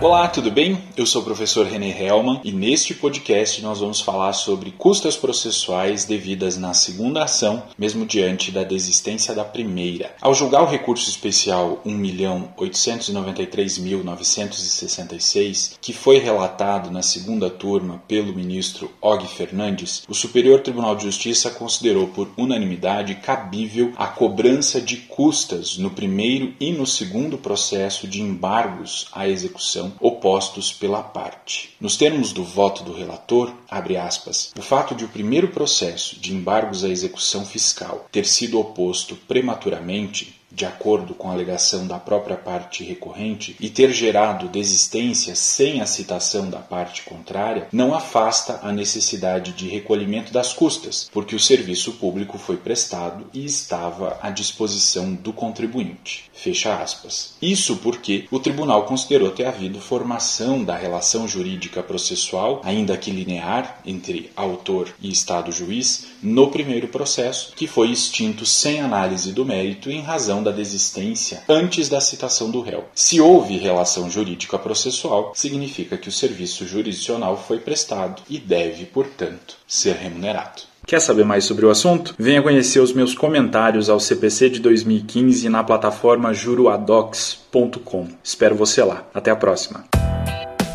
Olá, tudo bem? Eu sou o professor René Hellman e neste podcast nós vamos falar sobre custas processuais devidas na segunda ação, mesmo diante da desistência da primeira. Ao julgar o recurso especial 1.893.966, que foi relatado na segunda turma pelo ministro Og Fernandes, o Superior Tribunal de Justiça considerou por unanimidade cabível a cobrança de custas no primeiro e no segundo processo de embargos à execução opostos pela parte. Nos termos do voto do relator, aspas, o fato de o primeiro processo de embargos à execução fiscal ter sido oposto prematuramente de acordo com a alegação da própria parte recorrente, e ter gerado desistência sem a citação da parte contrária, não afasta a necessidade de recolhimento das custas, porque o serviço público foi prestado e estava à disposição do contribuinte. Fecha aspas. Isso porque o tribunal considerou ter havido formação da relação jurídica processual, ainda que linear, entre autor e Estado juiz, no primeiro processo, que foi extinto sem análise do mérito em razão da desistência antes da citação do réu. Se houve relação jurídica processual, significa que o serviço jurisdicional foi prestado e deve, portanto, ser remunerado. Quer saber mais sobre o assunto? Venha conhecer os meus comentários ao CPC de 2015 na plataforma juruadocs.com. Espero você lá. Até a próxima.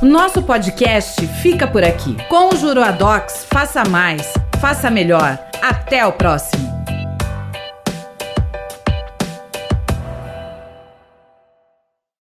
Nosso podcast fica por aqui. Com o Juruadocs, faça mais, faça melhor. Até o próximo.